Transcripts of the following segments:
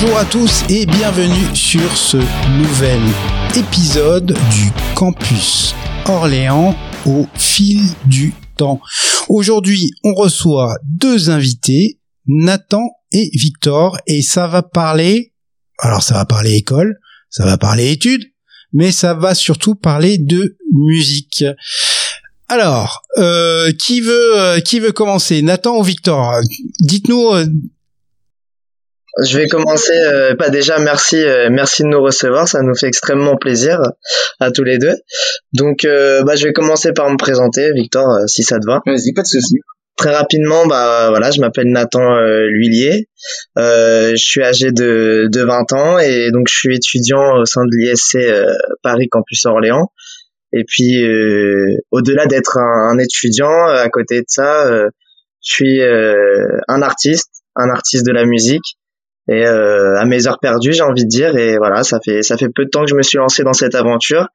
Bonjour à tous et bienvenue sur ce nouvel épisode du Campus Orléans au fil du temps. Aujourd'hui, on reçoit deux invités, Nathan et Victor, et ça va parler, alors ça va parler école, ça va parler études, mais ça va surtout parler de musique. Alors, euh, qui veut euh, qui veut commencer, Nathan ou Victor? Dites-nous euh, je vais commencer. Euh, pas déjà, merci, euh, merci de nous recevoir. Ça nous fait extrêmement plaisir à tous les deux. Donc, euh, bah, je vais commencer par me présenter, Victor, si ça te va. Vas-y, pas de souci. Très rapidement, bah voilà, je m'appelle Nathan L'Huillier. je suis âgé de, de 20 ans et donc je suis étudiant au sein de l'ISC Paris Campus Orléans. Et puis, au-delà d'être un, un, étudiant, à côté de ça, je suis un artiste, un artiste de la musique et euh, à mes heures perdues j'ai envie de dire et voilà ça fait ça fait peu de temps que je me suis lancé dans cette aventure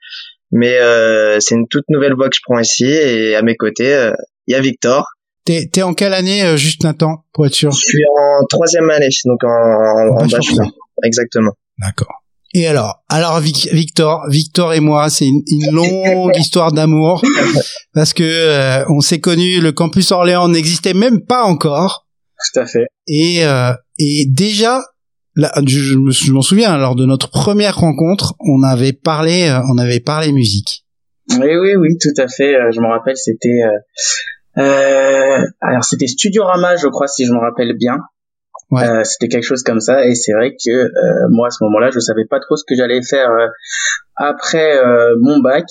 mais euh, c'est une toute nouvelle voie que je prends ici et à mes côtés euh, il y a Victor T'es, t'es en quelle année, juste Nathan, pour être sûr? Je suis en troisième année, donc en, en, en bachelor. Exactement. D'accord. Et alors, alors Victor, Victor et moi, c'est une, une longue histoire d'amour parce que euh, on s'est connus, le campus Orléans n'existait même pas encore. Tout à fait. Et euh, et déjà, là, je, je m'en souviens, lors de notre première rencontre, on avait parlé, euh, on avait parlé musique. Oui, oui, oui, tout à fait. Euh, je me rappelle, c'était, euh, euh, alors c'était Studio Rama, je crois, si je me rappelle bien. Ouais. Euh, c'était quelque chose comme ça, et c'est vrai que moi à ce moment-là, je savais pas trop ce que j'allais faire après mon bac.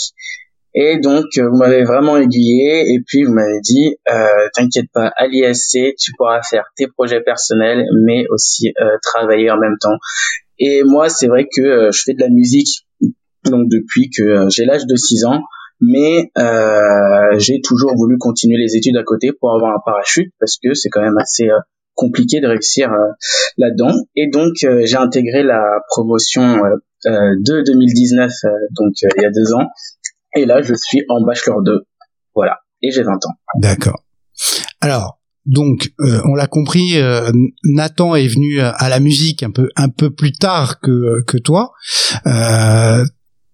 Et donc, euh, vous m'avez vraiment aiguillé et puis vous m'avez dit, euh, t'inquiète pas, à l'ISC, tu pourras faire tes projets personnels, mais aussi euh, travailler en même temps. Et moi, c'est vrai que euh, je fais de la musique donc depuis que j'ai l'âge de 6 ans, mais j'ai toujours voulu continuer les études à côté pour avoir un parachute parce que c'est quand même assez compliqué de réussir là-dedans. Et donc, j'ai intégré la promotion de 2019, donc il y a deux ans, et là, je suis en bachelor 2. Voilà. Et j'ai 20 ans. D'accord. Alors, donc, euh, on l'a compris, euh, Nathan est venu à la musique un peu un peu plus tard que que toi. Euh,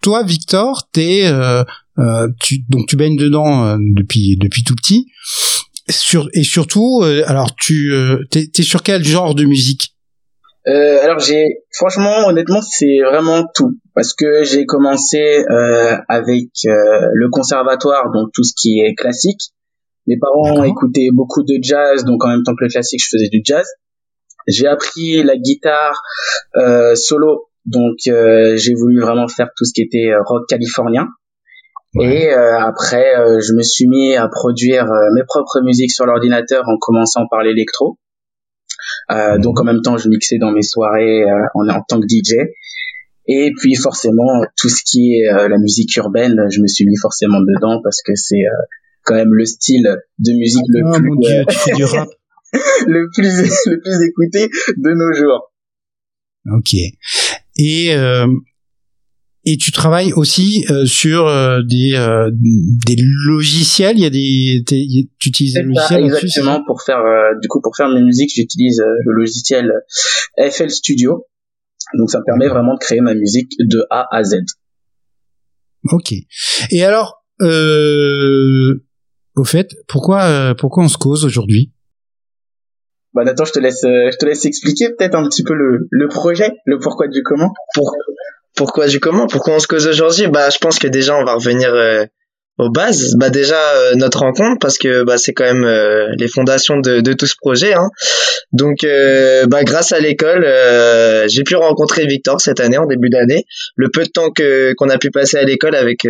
toi, Victor, t'es euh, euh, tu donc tu baignes dedans depuis depuis tout petit. Sur, et surtout, alors tu t'es, t'es sur quel genre de musique? Euh, alors j'ai franchement honnêtement c'est vraiment tout parce que j'ai commencé euh, avec euh, le conservatoire donc tout ce qui est classique. Mes parents écoutaient beaucoup de jazz donc en même temps que le classique je faisais du jazz. J'ai appris la guitare euh, solo donc euh, j'ai voulu vraiment faire tout ce qui était rock californien. Et après je me suis mis à produire mes propres musiques sur l'ordinateur en commençant par l'électro. Euh, donc en même temps, je mixais dans mes soirées euh, en, en, tant que DJ. Et puis forcément, tout ce qui est euh, la musique urbaine, je me suis mis forcément dedans parce que c'est quand même le style de musique le oh, plus mon Dieu, tu fais du rap. le plus le plus écouté de nos jours. Ok. Et euh, et tu travailles aussi euh, sur euh, des euh, des logiciels. Il y a des tu utilises des logiciels exactement. pour faire du coup pour faire mes musiques j'utilise le logiciel FL Studio. Donc ça me permet vraiment de créer ma musique de A à Z. Ok. Et alors au fait pourquoi pourquoi on se cause aujourd'hui? Bah Nathan, je te laisse, je te laisse expliquer peut-être un petit peu le, le projet, le pourquoi du comment. Pour, pourquoi du comment Pourquoi on se cause aujourd'hui? Bah, je pense que déjà on va revenir euh, aux bases. Bah déjà euh, notre rencontre parce que bah c'est quand même euh, les fondations de, de, tout ce projet. Hein. Donc bah grâce à l'école, j'ai pu rencontrer Victor cette année en début d'année. Le peu de temps que qu'on a pu passer à l'école avec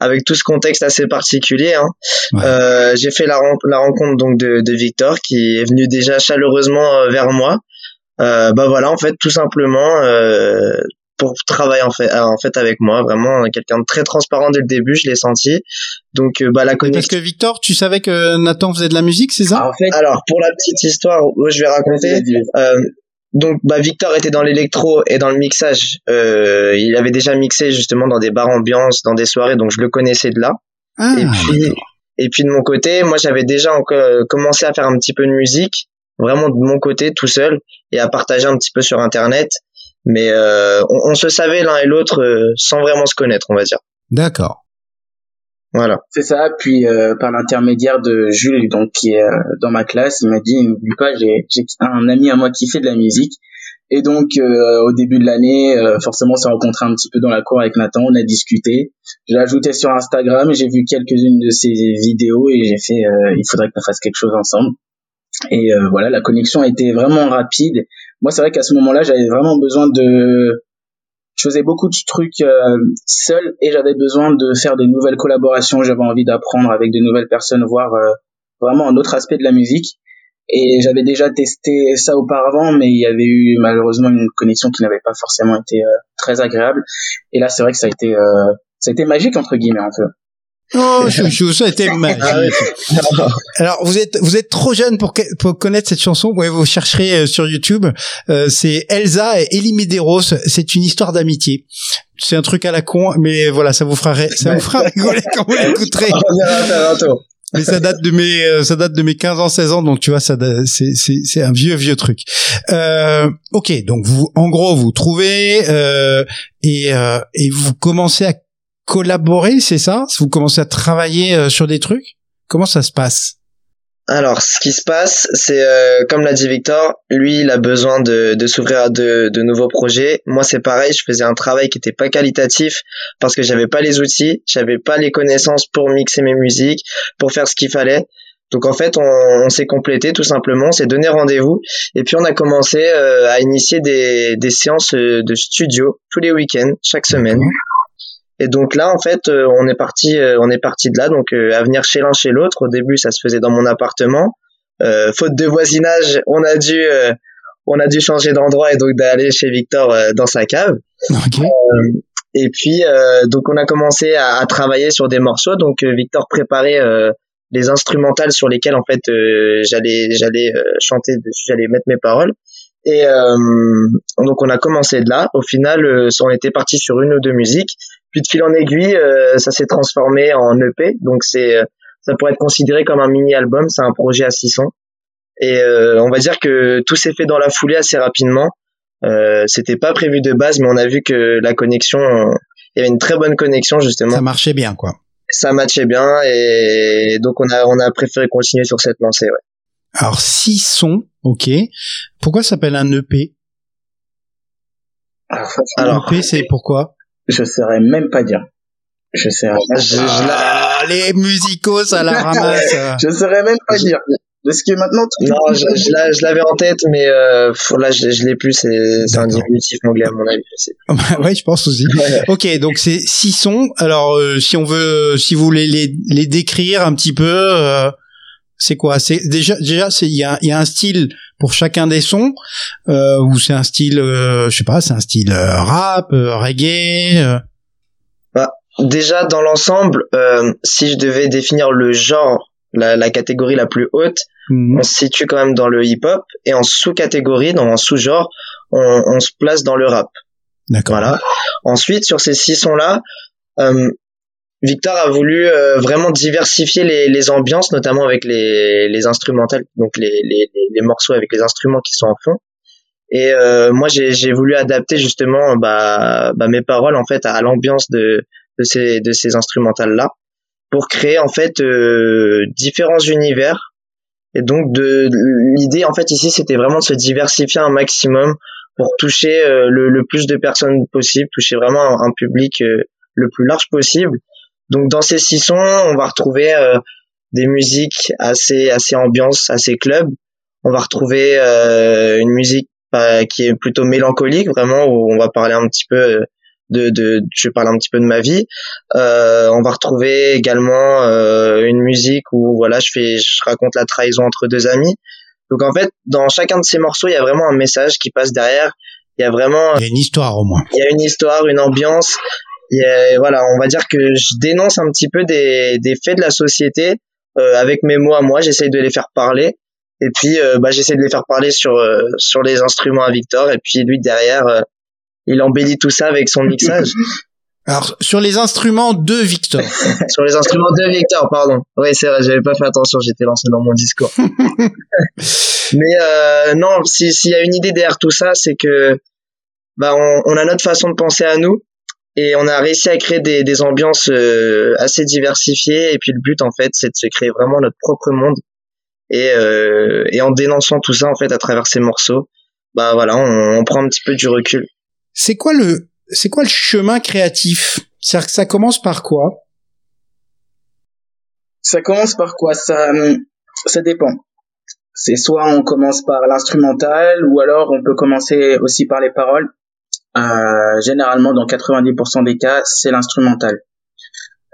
avec tout ce contexte assez particulier. Hein. j'ai fait la, la rencontre donc de, de Victor qui est venu déjà chaleureusement vers moi. bah voilà en fait tout simplement pour travailler en fait, en fait avec moi, vraiment quelqu'un de très transparent dès le début, je l'ai senti. Donc euh, bah la connexion. Parce que Victor, tu savais que Nathan faisait de la musique, c'est ça? En fait, Alors pour la petite histoire, je vais raconter. Euh, donc bah Victor était dans l'électro et dans le mixage. Euh, il avait déjà mixé justement dans des bars ambiance, dans des soirées, donc je le connaissais de là. Ah, et puis et puis de mon côté, moi j'avais déjà encore commencé à faire un petit peu de musique vraiment de mon côté tout seul et à partager un petit peu sur internet mais euh, on, se savait l'un et l'autre euh, sans vraiment se connaître on va dire. D'accord. Voilà. C'est ça puis euh, par l'intermédiaire de Jules donc qui est dans ma classe il m'a dit n'oublie pas j'ai j'ai un ami à moi qui fait de la musique et donc au début de l'année forcément on s'est rencontré un petit peu dans la cour avec Nathan on a discuté. Je l'ai ajouté sur Instagram j'ai vu quelques-unes de ses vidéos et j'ai fait il faudrait qu'on fasse quelque chose ensemble et euh, voilà, la connexion a été vraiment rapide. Moi, c'est vrai qu'à ce moment-là, j'avais vraiment besoin de... Je faisais beaucoup de trucs euh, seul et j'avais besoin de faire des nouvelles collaborations. J'avais envie d'apprendre avec de nouvelles personnes, voir euh, vraiment un autre aspect de la musique. Et j'avais déjà testé ça auparavant, mais il y avait eu malheureusement une connexion qui n'avait pas forcément été très agréable. Et là, c'est vrai que ça a été, ça a été magique entre guillemets un peu. Oh, chouchou, ça a été magique. Alors, vous êtes, vous êtes trop jeune pour, pour connaître cette chanson. Ouais, vous chercherez euh, sur YouTube. Euh, c'est Elsa et Elie Medeiros. C'est une histoire d'amitié. C'est un truc à la con, mais voilà, ça vous fera, ça vous fera rigoler quand vous l'écouterez. mais ça date de mes euh, ça date de mes 15 ans 16 ans donc tu vois ça c'est c'est c'est un vieux vieux truc euh, ok donc vous en gros vous trouvez euh, et euh, et vous commencez à collaborer, c'est ça? Vous commencez à travailler euh, sur des trucs? Comment ça se passe? Alors, ce qui se passe, c'est euh, comme l'a dit Victor, lui, il a besoin de, de s'ouvrir à de, de, nouveaux projets. Moi, c'est pareil, je faisais un travail qui était pas qualitatif parce que j'avais pas les outils, j'avais pas les connaissances pour mixer mes musiques, pour faire ce qu'il fallait. Donc en fait, on, on s'est complété tout simplement, on s'est donné rendez-vous et puis on a commencé euh, à initier des, des séances de studio tous les week-ends, chaque semaine. Et donc là, en fait, euh, on est parti, euh, on est parti de là, donc euh, à venir chez l'un chez l'autre. Au début, ça se faisait dans mon appartement. faute de voisinage, on a dû, on a dû changer d'endroit et donc d'aller chez Victor dans sa cave. et puis, donc on a commencé à, à, travailler sur des morceaux. Donc Victor préparait les instrumentales sur lesquelles en fait j'allais, j'allais chanter dessus, j'allais mettre mes paroles. Et donc on a commencé de là. Au final, on était parti sur une ou deux musiques. Puis de fil en aiguille, euh, ça s'est transformé en EP. Donc c'est, euh, ça pourrait être considéré comme un mini album. C'est un projet à 600. Et euh, on va dire que tout s'est fait dans la foulée assez rapidement. Euh, c'était pas prévu de base, mais on a vu que la connexion, il y avait une très bonne connexion justement. Ça marchait bien, quoi. Ça matchait bien et donc on a on a préféré continuer sur cette lancée. Ouais. Alors six sons, ok. Pourquoi ça s'appelle un EP Alors, EP, c'est pourquoi? Je saurais même pas dire. Je sais Je, ah, les musicos à la ramasse. je saurais même pas dire. Parce que maintenant. Non, je, je l'avais en tête, mais euh, là, je, je l'ai plus. C'est un diminutif anglais à mon avis. Ouais, je pense aussi. ok, donc c'est six sons. Alors, euh, si on veut, si vous voulez les, les décrire un petit peu, euh, c'est quoi? C'est déjà, déjà, il y a, y a un style pour chacun des sons euh, ou c'est un style euh, je sais pas c'est un style euh, rap euh, reggae bah, déjà dans l'ensemble si je devais définir le genre la, la catégorie la plus haute mhm. on se situe quand même dans le hip hop et en sous-catégorie dans un sous-genre on, on, se place dans le rap. D'accord. Voilà. Ensuite sur ces six sons là Victor a voulu euh, vraiment diversifier les, les, ambiances, notamment avec les, les instrumentales, donc les, les, les, morceaux avec les instruments qui sont en fond. Et euh, moi, j'ai voulu adapter justement bah, bah, mes paroles en fait à, l'ambiance de, de ces, de ces instrumentales là, pour créer en fait euh, différents univers. Et donc de l'idée en fait ici, c'était vraiment de se diversifier un maximum pour toucher le, le, plus de personnes possible, toucher vraiment un, un public le plus large possible donc dans ces six sons, on va retrouver euh, des musiques assez assez ambiance, assez club. On va retrouver euh, une musique bah, qui est plutôt mélancolique, vraiment où on va parler un petit peu de, de je parle un petit peu de ma vie. Euh, on va retrouver également euh, une musique où voilà, je fais, je raconte la trahison entre deux amis. Donc en fait, dans chacun de ces morceaux, il y a vraiment un message qui passe derrière. Il y a vraiment. Il y a une histoire au moins. Il y a une histoire, une ambiance. Et voilà, on va dire que je dénonce un petit peu des, des faits de la société euh, avec mes mots à moi. J'essaye de les faire parler. Et puis, euh, bah, j'essaie de les faire parler sur euh, sur les instruments à Victor. Et puis lui derrière, il embellit tout ça avec son mixage. Alors sur les instruments de Victor. sur les instruments de Victor, pardon. Oui, c'est vrai, j'avais pas fait attention, j'étais lancé dans mon discours. Mais euh, non, s'il y a une idée derrière tout ça, c'est que bah on, on, a notre façon de penser à nous et on a réussi à créer des, des ambiances euh, assez diversifiées. Et puis le but en fait, c'est de se créer vraiment notre propre monde. Et, euh, et en dénonçant tout ça en fait à travers ces morceaux, bah voilà, on, on prend un petit peu du recul. C'est quoi le c'est quoi le chemin créatif? C'est-à-dire que ça commence par quoi? Ça commence par quoi? Ça, ça dépend. C'est soit on commence par l'instrumental, ou alors on peut commencer aussi par les paroles. Euh, généralement, dans 90% des cas, c'est l'instrumental.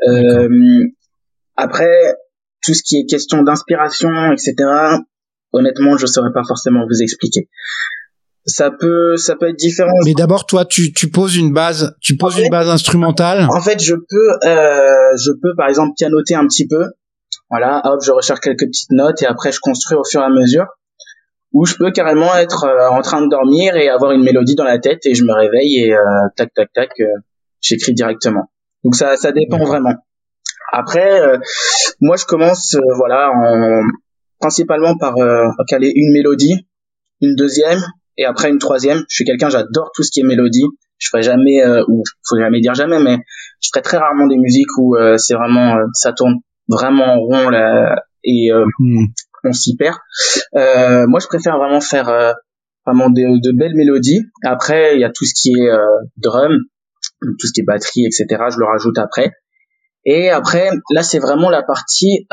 Euh, après, tout ce qui est question d'inspiration, etc. Honnêtement, je saurais pas forcément vous expliquer ça peut ça peut être différent. Mais d'abord toi tu tu poses une base tu poses une base instrumentale. En fait je peux euh, je peux par exemple pianoter un petit peu. Voilà, hop, je recherche quelques petites notes et après je construis au fur et à mesure. Ou je peux carrément être euh, en train de dormir et avoir une mélodie dans la tête et je me réveille et euh, tac tac tac euh, j'écris directement. Donc ça ça dépend vraiment. Après moi je commence voilà en principalement par caler une mélodie, une deuxième, et après une troisième. Je suis quelqu'un, j'adore tout ce qui est mélodie. Je ferai jamais, euh, ou faut jamais dire jamais, mais je ferai très rarement des musiques où euh, c'est vraiment, euh, ça tourne vraiment en rond là, et euh, hmm. On s'y perd. moi, je préfère vraiment faire vraiment de, de, belles mélodies. Après, il y a tout ce qui est drum, tout ce qui est batterie, etc. Je le rajoute après. Et après, là, c'est vraiment la partie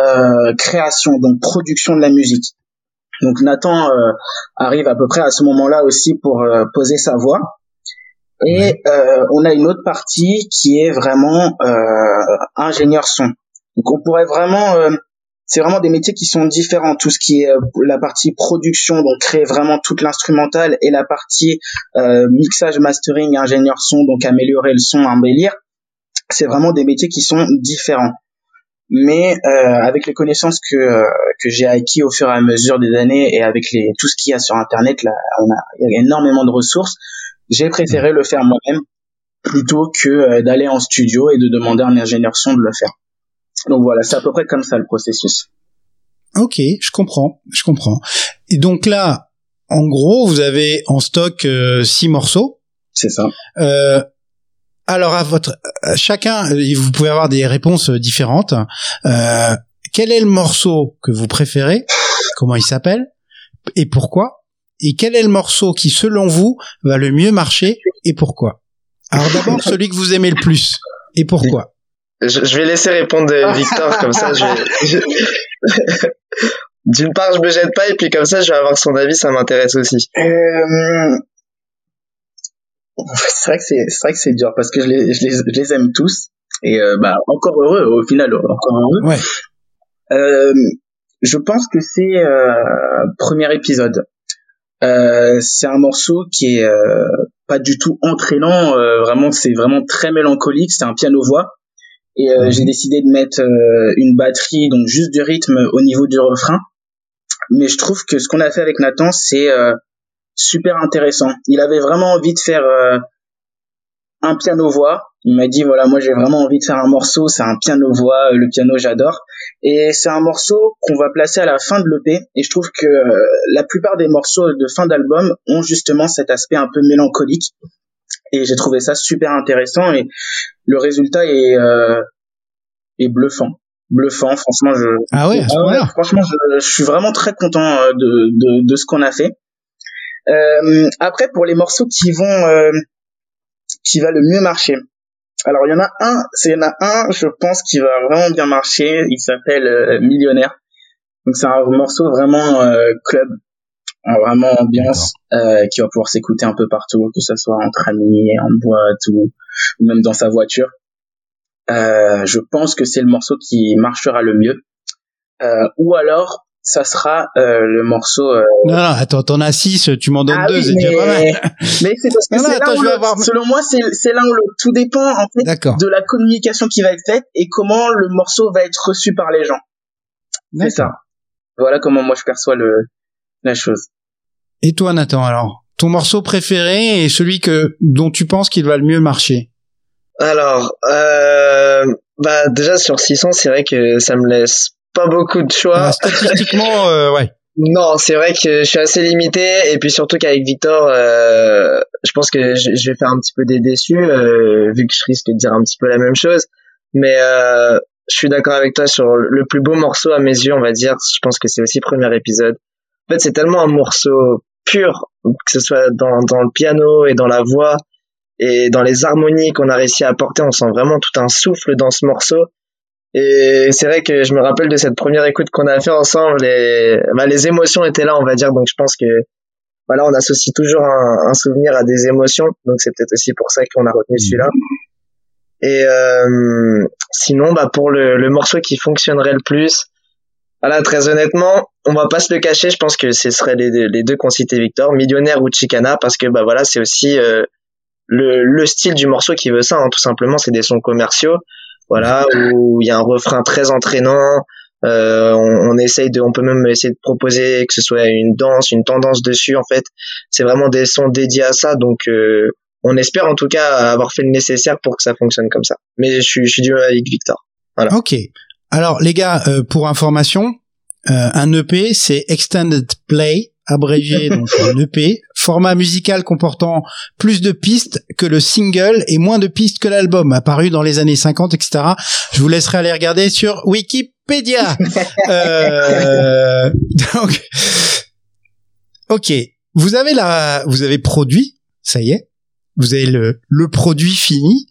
création, donc production de la musique. Donc Nathan euh, arrive à peu près à ce moment-là aussi pour euh, poser sa voix. Et euh, on a une autre partie qui est vraiment ingénieur son. Donc on pourrait vraiment c'est vraiment des métiers qui sont différents. Tout ce qui est la partie production, donc créer vraiment toute l'instrumentale, et la partie mixage, mastering, ingénieur son, donc améliorer le son, embellir. C'est vraiment des métiers qui sont différents mais euh, avec les connaissances que euh, que j'ai acquis au fur et à mesure des années et avec les tout ce qu'il y a sur internet là on a il y a énormément de ressources j'ai préféré le faire moi-même plutôt que euh, d'aller en studio et de demander à un ingénieur son de le faire donc voilà c'est à peu près comme ça le processus. Ok je comprends je comprends. Et donc là en gros vous avez en stock six morceaux. C'est ça. Euh, alors à votre chacun, vous pouvez avoir des réponses différentes. Euh, quel est le morceau que vous préférez? Comment il s'appelle? Et pourquoi? Et quel est le morceau qui, selon vous, va le mieux marcher et pourquoi? Alors d'abord celui que vous aimez le plus. Et pourquoi? Je, vais laisser répondre Victor comme ça. Je, D'une part, je me jette pas et puis comme ça, je vais avoir son avis. Ça m'intéresse aussi. Euh, c'est vrai que c'est c'est vrai que c'est dur parce que je les, je les, je les aime tous et euh, bah encore heureux au final encore heureux. Ouais. Euh, je pense que c'est euh, premier épisode. Euh, c'est un morceau qui est euh, pas du tout entraînant. Euh, vraiment, c'est vraiment très mélancolique. C'est un piano voix et mhm. j'ai décidé de mettre une batterie donc juste du rythme au niveau du refrain. Mais je trouve que ce qu'on a fait avec Nathan, c'est super intéressant. Il avait vraiment envie de faire euh, un piano-voix. Il m'a dit voilà, moi j'ai vraiment envie de faire un morceau, c'est un piano-voix, le piano j'adore. Et c'est un morceau qu'on va placer à la fin de l'EP. Et je trouve que euh, la plupart des morceaux de fin d'album ont justement cet aspect un peu mélancolique. Et j'ai trouvé ça super intéressant et le résultat est, euh, est bluffant bluffant franchement je ah ouais, ah franchement je, je, suis vraiment très content de, de, de ce qu'on a fait euh, après, pour les morceaux qui vont, euh, qui va le mieux marcher. Alors, il y en a un, c'est il y en a un, je pense, qui va vraiment bien marcher. Il s'appelle euh, Millionnaire. Donc, c'est un morceau vraiment club, vraiment ambiance, qui va pouvoir s'écouter un peu partout, que ce soit entre amis, en boîte ou, même dans sa voiture. je pense que c'est le morceau qui marchera le mieux. ou alors ça sera euh, le morceau. Euh... Non, non, attends, t'en as six, tu m'en donnes ah deux, c'est mais... mais c'est parce que c'est où, avoir... selon moi, c'est là où le... tout dépend en fait de la communication qui va être faite et comment le morceau va être reçu par les gens. C'est ça. Voilà comment moi je perçois le la chose. Et toi, Nathan, alors, ton morceau préféré et celui que dont tu penses qu'il va le mieux marcher? Alors, euh, bah déjà sur 600, c'est vrai que ça me laisse pas beaucoup de choix. Ah, statistiquement, euh, ouais. Non, c'est vrai que je suis assez limité et puis surtout qu'avec Victor, euh, je pense que je, vais faire un petit peu des déçus euh, vu que je risque de dire un petit peu la même chose. Mais euh, je suis d'accord avec toi sur le plus beau morceau à mes yeux, on va dire. Je pense que c'est aussi le premier épisode. Fait, c'est tellement un morceau pur, que ce soit dans, le piano et dans la voix et dans les harmonies qu'on a réussi à apporter. On sent vraiment tout un souffle dans ce morceau. Et c'est vrai que je me rappelle de cette première écoute qu'on a fait ensemble et bah, les émotions étaient là, on va dire. Donc je pense que voilà, on associe toujours un, souvenir à des émotions. Donc c'est peut-être aussi pour ça qu'on a retenu celui-là. Et euh, sinon, bah pour le, morceau qui fonctionnerait le plus, voilà, très honnêtement, on va pas se le cacher. Je pense que ce seraient les, les deux qu'on citait Victor, Millionnaire ou Chicana, parce que bah voilà, c'est aussi euh, le, le style du morceau qui veut ça. Hein, tout simplement, c'est des sons commerciaux voilà, où il y a un refrain très entraînant. Euh, on, on, essaye de, on peut même essayer de proposer que ce soit une danse, une tendance dessus. En fait, c'est vraiment des sons dédiés à ça. Donc, euh, on espère en tout cas avoir fait le nécessaire pour que ça fonctionne comme ça. Mais je suis, je suis du avec Victor. Voilà. Ok. Alors les gars, euh, pour information, euh, un EP c'est Extended Play abrégé donc un EP, format musical comportant plus de pistes que le single et moins de pistes que l'album, apparu dans les années 50, etc. Je vous laisserai aller regarder sur Wikipédia. euh, donc, ok, vous avez la, vous avez produit, ça y est, vous avez le, le produit fini,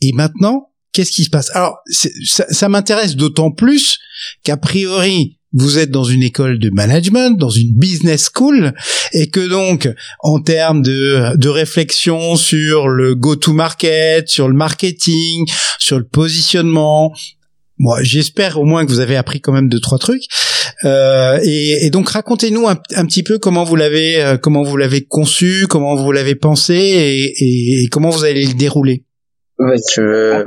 et maintenant, qu'est-ce qui se passe? Alors, ça, ça m'intéresse d'autant plus qu'a priori, vous êtes dans une école de management, dans une business school, et que donc, en termes de, de réflexion sur le go-to-market, sur le marketing, sur le positionnement, moi, j'espère au moins que vous avez appris quand même deux trois trucs. Euh, et, et, donc racontez-nous un, petit peu comment vous l'avez euh, comment vous l'avez conçu, comment vous l'avez pensé et, et, comment vous allez le dérouler. Vas-y,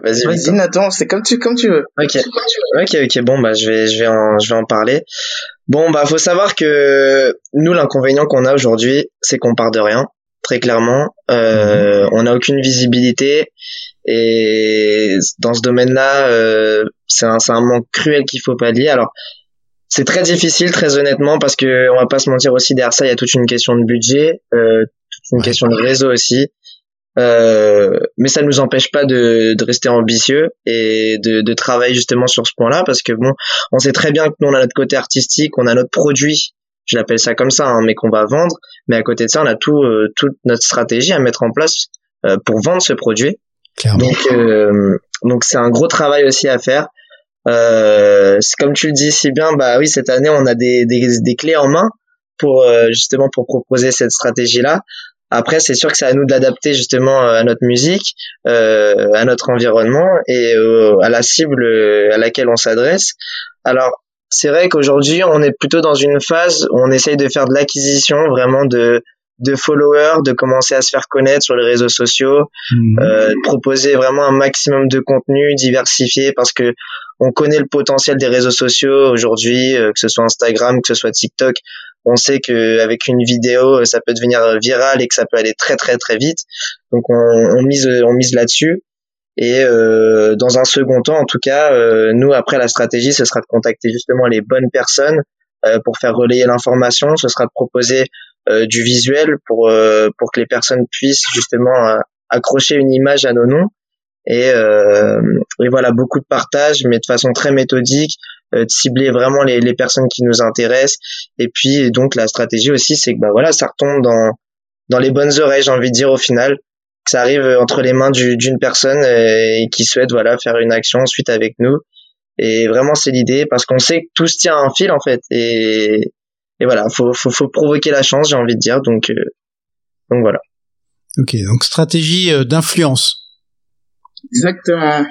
vas-y. Vas-y, Nathan, c'est comme tu, comme tu veux. Ok. Ok, ok, bon, bah, je vais, je vais en, je vais en parler. Bon, bah, faut savoir que nous, l'inconvénient qu'on a aujourd'hui, c'est qu'on part de rien, très clairement. Euh, mhm. On n'a aucune visibilité. Et dans ce domaine-là, euh, c'est un, un manque cruel qu'il faut pallier. Alors, c'est très difficile, très honnêtement, parce que on va pas se mentir aussi derrière ça, il y a toute une question de budget, euh, toute une question de réseau aussi. Euh, mais ça ne nous empêche pas de, de rester ambitieux et de, de, travailler justement sur ce point-là parce que bon, on sait très bien que nous on a notre côté artistique, on a notre produit, je l'appelle ça comme ça, hein, mais qu'on va vendre. Mais à côté de ça, on a tout euh, toute notre stratégie à mettre en place euh, pour vendre ce produit. Clairement. Donc euh, donc c'est un gros travail aussi à faire. comme tu le dis si bien, bah oui cette année on a des, des, des clés en main pour justement pour proposer cette stratégie là après, c'est sûr que c'est à nous de l'adapter justement euh, à notre musique, euh, à notre environnement et euh, à la cible euh, à laquelle on s'adresse. Alors, c'est vrai qu'aujourd'hui, on est plutôt dans une phase où on essaye de faire de l'acquisition vraiment de de followers, de commencer à se faire connaître sur les réseaux sociaux, mmh. euh, proposer vraiment un maximum de contenu diversifié parce que on connaît le potentiel des réseaux sociaux aujourd'hui, que ce soit Instagram, que ce soit TikTok on sait que avec une vidéo ça peut devenir viral et que ça peut aller très très très vite. Donc on, mise on mise là-dessus. Et euh, dans un second temps en tout cas euh, nous après la stratégie ce sera de contacter justement les bonnes personnes euh, pour faire relayer l'information. Ce sera de proposer du visuel pour pour que les personnes puissent justement accrocher une image à nos noms et, et voilà beaucoup de partage mais de façon très méthodique euh, de cibler vraiment les, les, personnes qui nous intéressent. Et puis donc la stratégie aussi, c'est que bah voilà, ça retombe dans dans les bonnes oreilles, j'ai envie de dire au final, ça arrive entre les mains d'une personne euh, et qui souhaite voilà faire une action ensuite avec nous. Et vraiment c'est l'idée parce qu'on sait que tout se tient un fil en fait. Et et voilà, faut faut, faut provoquer la chance, j'ai envie de dire. Donc euh, donc voilà. Ok, donc stratégie d'influence. Exactement.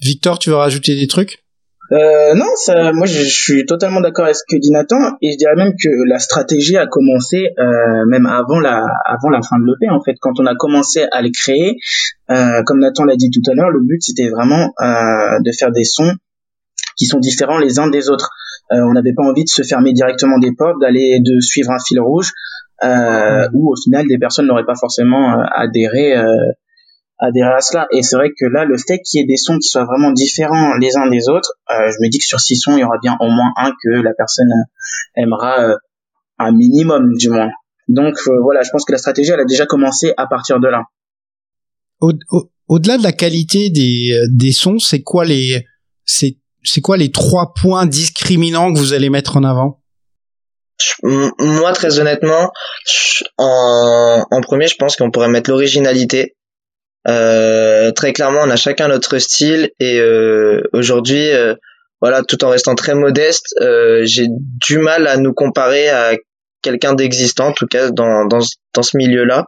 Victor, tu veux rajouter des trucs? Euh, non, ça, moi je, suis totalement d'accord avec ce que dit Nathan et je dirais même que la stratégie a commencé euh, même avant la avant la fin de l'EP en fait quand on a commencé à les créer euh, comme Nathan l'a dit tout à l'heure le but c'était vraiment euh, de faire des sons qui sont différents les uns des autres. Euh, on n'avait pas envie de se fermer directement des portes d'aller de suivre un fil rouge euh, où au final des personnes n'auraient pas forcément adhéré adhérer à cela. Et c'est vrai que là, le fait qu'il y ait des sons qui soient vraiment différents les uns des autres, euh, je me dis que sur six sons, il y aura bien au moins un que la personne aimera euh, un minimum du moins. Donc voilà, je pense que la stratégie, elle a déjà commencé à partir de là. Au-delà de la qualité des, des sons, c'est quoi les c'est c'est quoi les trois points discriminants que vous allez mettre en avant? Moi, très honnêtement, en, en premier, je pense qu'on pourrait mettre l'originalité. Euh, très clairement, on a chacun notre style et euh, aujourd'hui, euh, voilà, tout en restant très modeste, euh, j'ai du mal à nous comparer à quelqu'un d'existant, en tout cas dans dans, dans ce milieu-là.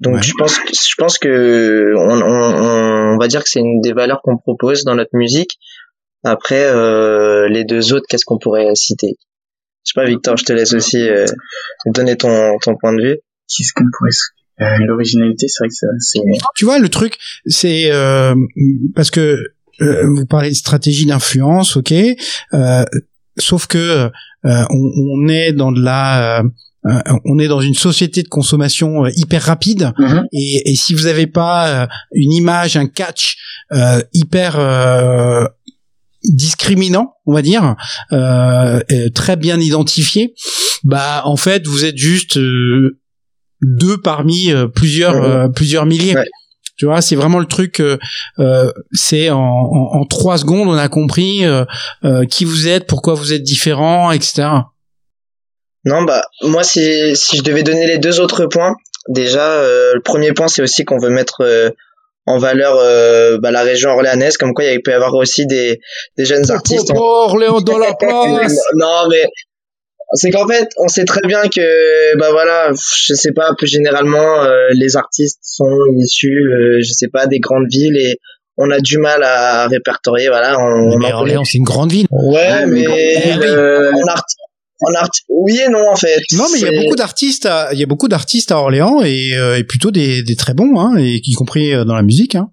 Donc je pense je pense que on, on, on va dire que c'est une des valeurs qu'on propose dans notre musique. Après euh, les deux autres, qu'est-ce qu'on pourrait citer? Je sais pas, Victor, je te laisse aussi euh, donner ton, ton point de vue. Qu'est-ce qu'on pourrait euh, L'originalité, c'est vrai que c'est... Tu vois, le truc, c'est... Euh, parce que euh, vous parlez de stratégie d'influence, ok Sauf que on, on, est dans de la... on est dans une société de consommation hyper rapide mm-hmm. et, et, si vous n'avez pas une image, un catch hyper discriminant, on va dire, euh, très bien identifié, bah en fait vous êtes juste euh, deux parmi euh, plusieurs euh, plusieurs milliers. Tu vois, c'est vraiment le truc. c'est en, en, trois secondes on a compris qui vous êtes, pourquoi vous êtes différent, etc. Non, bah moi si si je devais donner les deux autres points, déjà le premier point c'est aussi qu'on veut mettre en valeur euh, bah, la région orléanaise comme quoi il peut y avoir aussi des, des jeunes artistes oh, Orléans dans la place non mais c'est qu'en fait on sait très bien que bah voilà je sais pas plus généralement euh, les artistes sont issus euh, je sais pas des grandes villes et on a du mal à répertorier voilà on, mais Orléans c'est une grande ville. Ouais mais, en, art en art oui et non en fait. Non mais il y a beaucoup d'artistes il y a beaucoup d'artistes à Orléans et, euh, et plutôt des, des, très bons hein et y compris euh, dans la musique hein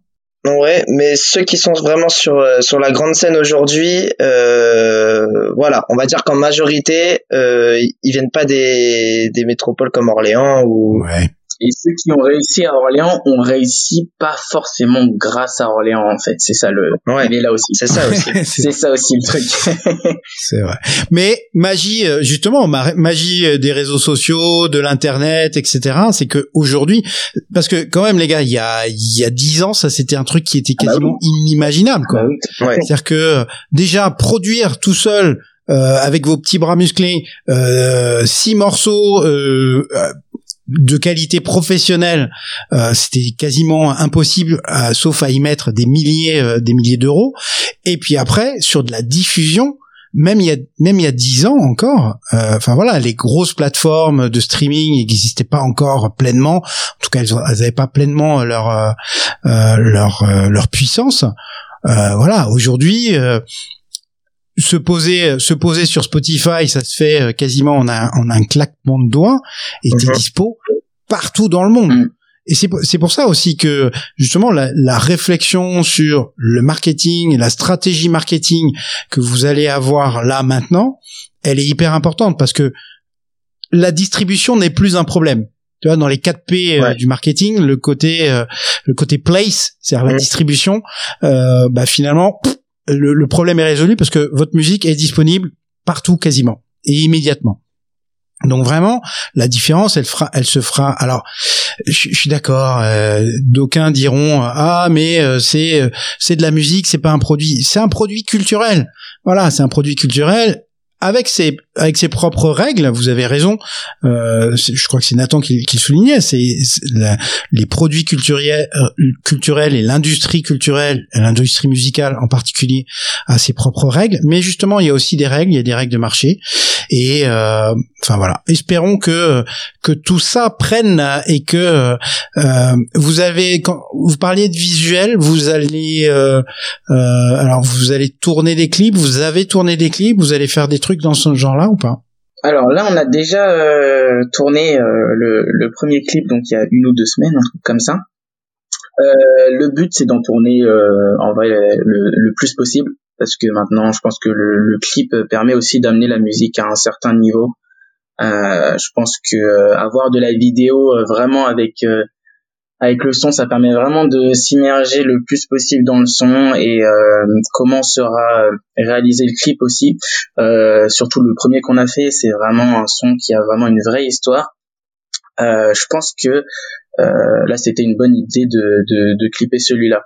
ouais mais ceux qui sont vraiment sur euh, sur la grande scène aujourd'hui euh, voilà on va dire qu'en majorité euh, ils viennent pas des des métropoles comme Orléans ou ouais et ceux qui ont réussi à Orléans ont réussi pas forcément grâce à Orléans en fait. C'est ça le. Ouais. Mais là aussi. C'est ça aussi. c'est ça aussi le truc. c'est vrai. Mais magie euh, justement magie euh, des réseaux sociaux, de l'internet, etc. C'est que aujourd'hui, parce que quand même les gars, il y a il y a dix ans, ça c'était un truc qui était ah bah quasiment inimaginable quoi. Bah ouais. C'est-à-dire que déjà produire tout seul. Euh, avec vos petits bras musclés, euh, six morceaux euh, de qualité professionnelle, euh, c'était quasiment impossible, euh, sauf à y mettre des milliers, euh, des milliers d'euros. Et puis après, sur de la diffusion, même il y a même il y a dix ans encore, enfin voilà, les grosses plateformes de streaming n'existaient pas encore pleinement. En tout cas, elles n'avaient pas pleinement leur leur leur puissance. voilà, aujourd'hui, se poser se poser sur Spotify, ça se fait euh, quasiment en un, en un claquement de doigts et t'es mhm. dispo partout dans le monde. Mhm. Et c'est c'est pour ça aussi que justement la, la réflexion sur le marketing, la stratégie marketing que vous allez avoir là maintenant, elle est hyper importante parce que la distribution n'est plus un problème. Tu vois, dans les 4 P euh, du marketing, le côté euh, le côté place, c'est-à-dire la mhm. distribution, euh, bah finalement, le, problème est résolu parce que votre musique est disponible partout quasiment et immédiatement. Donc vraiment, la différence, elle fera, elle se fera. Alors, je, suis d'accord. Euh, D'aucuns diront ah mais euh, c'est euh, c'est de la musique, c'est pas un produit, c'est un produit culturel. Voilà, c'est un produit culturel avec ses avec ses propres règles. Vous avez raison. Euh, je crois que c'est Nathan qui, qui soulignait. C'est les produits culturels, euh, culturels et l'industrie culturelle, l'industrie musicale en particulier, a ses propres règles. Mais justement, il y a aussi des règles. Il y a des règles de marché. Et euh, enfin voilà. Espérons que que tout ça prenne et que euh, vous avez quand vous parliez de visuel, vous allez euh, alors vous allez tourner des clips. Vous avez tourné des clips. Vous allez faire des trucs dans ce genre-là ou pas Alors là, on a déjà euh, tourné euh, le, premier clip, donc il y a une ou deux semaines, comme ça. Euh, le but, c'est d'en tourner en vrai le, plus possible, parce que maintenant, je pense que le, clip permet aussi d'amener la musique à un certain niveau. je pense que avoir de la vidéo vraiment avec avec le son, ça permet vraiment de s'immerger le plus possible dans le son et euh, comment sera réalisé le clip aussi. Euh, surtout le premier qu'on a fait, c'est vraiment un son qui a vraiment une vraie histoire. Euh, je pense que euh, là, c'était une bonne idée de, de, de clipper celui-là.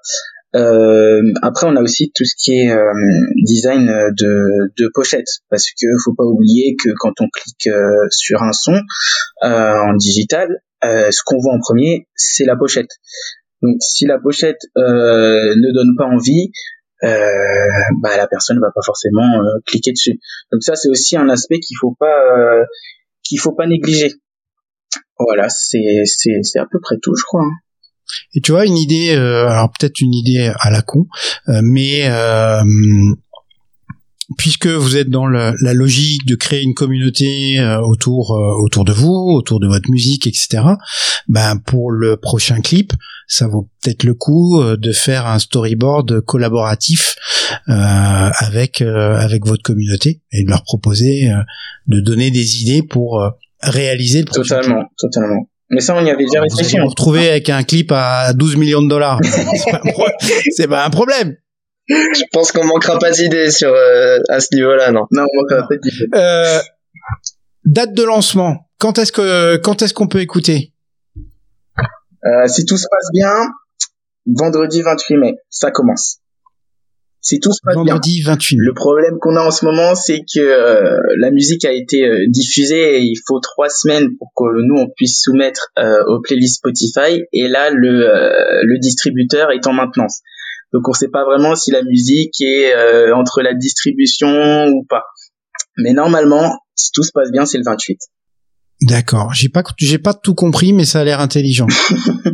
Euh, après, on a aussi tout ce qui est euh, design de, de pochette, parce que faut pas oublier que quand on clique euh, sur un son en digital, ce qu'on voit en premier, c'est la pochette. Donc, si la pochette ne donne pas envie, bah la personne va pas forcément cliquer dessus. Donc ça, c'est aussi un aspect qu'il faut pas qu'il faut pas négliger. Voilà, c'est c'est c'est à peu près tout, je crois. Et tu vois une idée, euh, alors peut-être une idée à la con, euh, mais euh, puisque vous êtes dans la logique de créer une communauté autour autour de vous, autour de votre musique, etc. Ben pour le prochain clip, ça vaut peut-être le coup de faire un storyboard collaboratif avec avec votre communauté et de leur proposer de donner des idées pour réaliser le prochain Totalement, totalement. Mais ça, on y avait déjà réfléchi. Vous allez vous retrouver avec un clip à 12 millions de dollars. c'est pas, un problème. Je pense qu'on manquera pas d'idées sur euh, à ce niveau-là, non. Non, on manquera pas d'idées. Euh, date de lancement. Quand est-ce que quand est-ce qu'on peut écouter? Euh, Si tout se passe bien, vendredi 28 mai, ça commence. Si tout se passe Vendredi 28. Le problème qu'on a en ce moment, c'est que euh, la musique a été euh, diffusée et il faut trois semaines pour que nous on puisse soumettre euh, aux playlists Spotify. Et là, le, le distributeur est en maintenance. Donc on ne sait pas vraiment si la musique est entre la distribution ou pas. Mais normalement, si tout se passe bien, c'est le 28. D'accord. J'ai pas, j'ai pas tout compris, mais ça a l'air intelligent.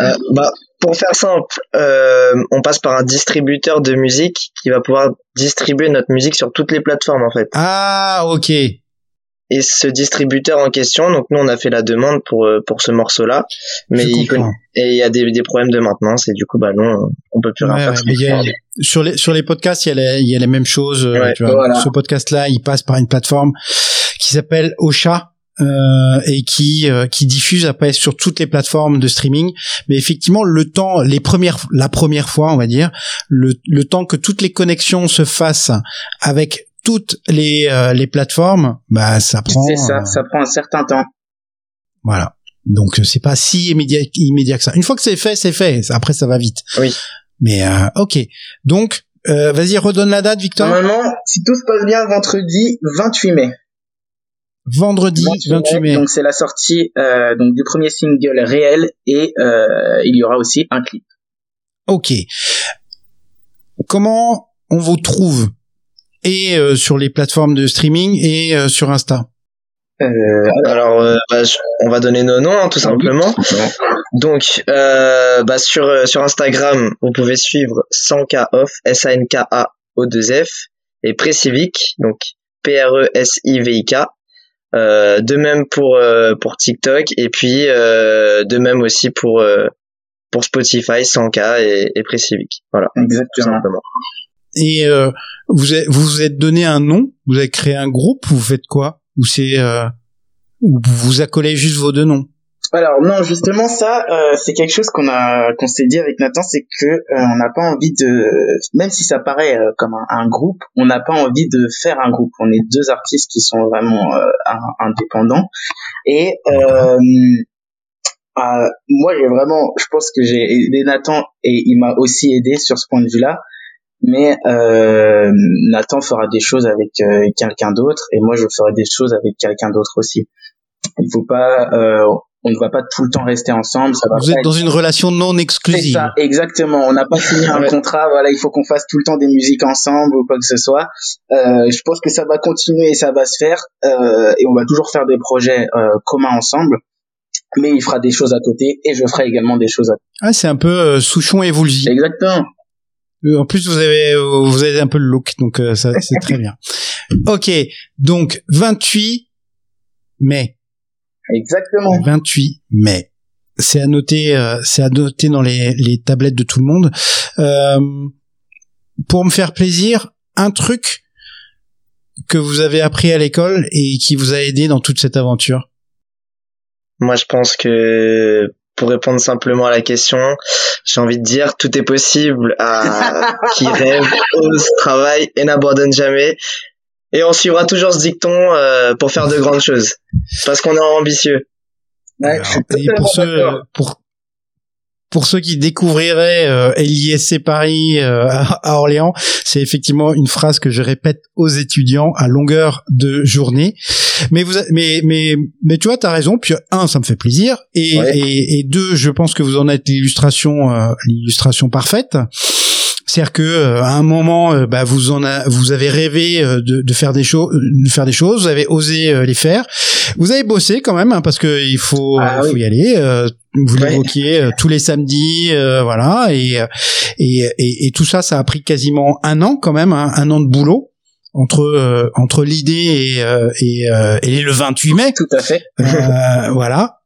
euh, bah, pour faire simple, euh, on passe par un distributeur de musique qui va pouvoir distribuer notre musique sur toutes les plateformes en fait. Ah, ok. Et ce distributeur en question, donc nous on a fait la demande pour euh, pour ce morceau-là, mais il et il y a des, des problèmes de maintenance et du coup bah non, on peut plus rien faire. sur les sur les podcasts, il y a les, il y a les mêmes choses. Euh, tu vois. Ce podcast-là, il passe par une plateforme qui s'appelle Ocha euh, et qui euh, qui diffuse après sur toutes les plateformes de streaming. Mais effectivement, le temps, les premières, la première fois, on va dire, le, le temps que toutes les connexions se fassent avec toutes les euh, les plateformes, bah ça prend. C'est ça, ça prend un certain temps. Voilà. Donc c'est pas si immédiat, immédiat que ça. Une fois que c'est fait, c'est fait. Après ça va vite. Oui. Mais ok. Donc vas-y redonne la date, Victor. Normalement, si tout se passe bien, vendredi 28 mai vendredi 28 mai. Donc c'est la sortie euh, donc du premier single réel et euh, il y aura aussi un clip. Ok. Comment on vous trouve? Et euh, sur les plateformes de streaming et euh, sur Insta euh, alors, bah, on va donner nos noms hein, tout simplement. Donc, bah, sur sur Instagram, vous pouvez suivre 100K off, S A N K A O 2 F et Precivic, donc P R E S I V I K euh, de même pour euh, pour TikTok et puis euh, de même aussi pour pour Spotify 100K et, et Voilà. Exactement. Et vous vous vous êtes donné un nom, vous avez créé un groupe, vous faites quoi? Ou c'est ou vous accolez juste vos deux noms? Alors non, justement ça, euh, c'est quelque chose qu'on a qu'on s'est dit avec Nathan, c'est que euh, on n'a pas envie de, même si ça paraît euh, comme un, groupe, on n'a pas envie de faire un groupe. On est deux artistes qui sont vraiment indépendants. Et moi j'ai vraiment, je pense que j'ai aidé Nathan et il m'a aussi aidé sur ce point de vue-là. Mais Nathan fera des choses avec quelqu'un d'autre et moi je ferai des choses avec quelqu'un d'autre aussi. Il faut pas on ne va pas tout le temps rester ensemble. Ça va Vous êtes dans une relation non exclusive. C'est ça, exactement. On n'a pas signé un contrat. Voilà, il faut qu'on fasse tout le temps des musiques ensemble ou quoi que ce soit. Euh, je pense que ça va continuer et ça va se faire. Euh, et on va toujours faire des projets euh, communs ensemble. Mais il fera des choses à côté et je ferai également des choses à côté. Ah, c'est un peu euh, Souchon et Woolsey. Exactement. Euh, en plus, vous avez vous avez un peu le look, donc ça c'est très bien. Ok, donc 28 mai. Exactement. 28 mai. C'est à noter, euh, c'est à noter dans les, les, tablettes de tout le monde. Euh, pour me faire plaisir, un truc que vous avez appris à l'école et qui vous a aidé dans toute cette aventure? Moi, je pense que pour répondre simplement à la question, j'ai envie de dire tout est possible à qui rêve, ose, travaille et n'abandonne jamais. Et on suivra toujours ce dicton euh, pour faire de grandes choses, parce qu'on est ambitieux. Ouais, et pour ceux, pour, pour ceux qui découvriraient euh, LISC Paris euh, à Orléans, c'est effectivement une phrase que je répète aux étudiants à longueur de journée. Mais vous, mais mais mais tu vois, t'as raison. Puis un, ça me fait plaisir, et et, et, deux, je pense que vous en êtes l'illustration euh, l'illustration parfaite. C'est-à-dire que euh, à un moment, euh, bah, vous en a, vous avez rêvé euh, de, de, faire des choses, de faire des choses, vous avez osé les faire. Vous avez bossé quand même, hein, parce que il faut, ah faut y aller. vous l'évoquiez tous les samedis, voilà, et, et, et, tout ça, ça a pris quasiment un an quand même, hein, un an de boulot entre entre l'idée et, et, et le 28 mai. Tout à fait. voilà.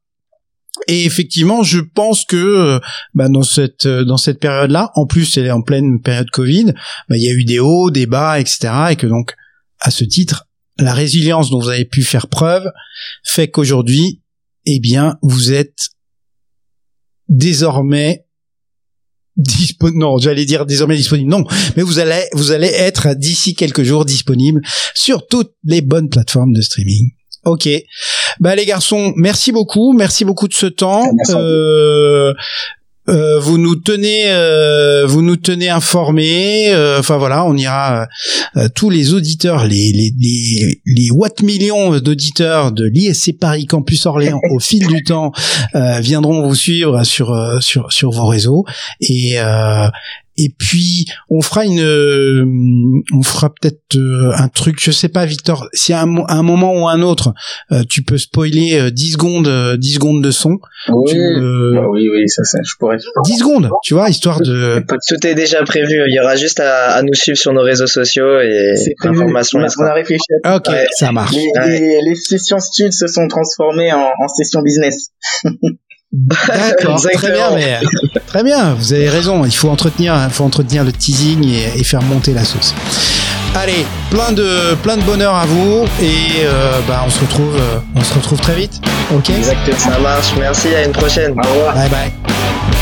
Et effectivement, je pense que bah, dans cette dans cette période-là, en plus, elle est en pleine période Covid, bah, il y a eu des hauts, des bas, etc. Et que donc, à ce titre, la résilience dont vous avez pu faire preuve fait qu'aujourd'hui, eh bien, vous êtes désormais disponible. Non, j'allais dire désormais disponible. Non, mais vous allez vous allez être d'ici quelques jours disponible sur toutes les bonnes plateformes de streaming. Ok. Bah les garçons, merci beaucoup, merci beaucoup de ce temps. Euh, euh, vous nous tenez, euh, vous nous tenez informés. Euh, enfin voilà, on ira euh, tous les auditeurs, les les les, les watt millions d'auditeurs de l'ISC Paris Campus Orléans au fil du temps viendront vous suivre sur sur sur vos réseaux et et puis on fera une euh, on fera peut-être euh, un truc je sais pas Victor si à un, moment ou un autre euh, tu peux spoiler 10 secondes 10 secondes de son. Oui. Bah oui oui ça, ça je pourrais 10 secondes tu vois histoire de tout est déjà prévu. Il y aura juste à, nous suivre sur nos réseaux sociaux et l'information on, a réfléchi ok ça marche. Les, les, sessions stud se sont transformées en, en sessions business D'accord, très bien, mais très bien. Vous avez raison. Il faut entretenir, faut entretenir le teasing et, faire monter la sauce. Allez, plein de plein de bonheur à vous et euh, bah on se retrouve, euh, on se retrouve très vite. Ok? Exactement, ça marche. Merci. À une prochaine. Au revoir. Bye bye.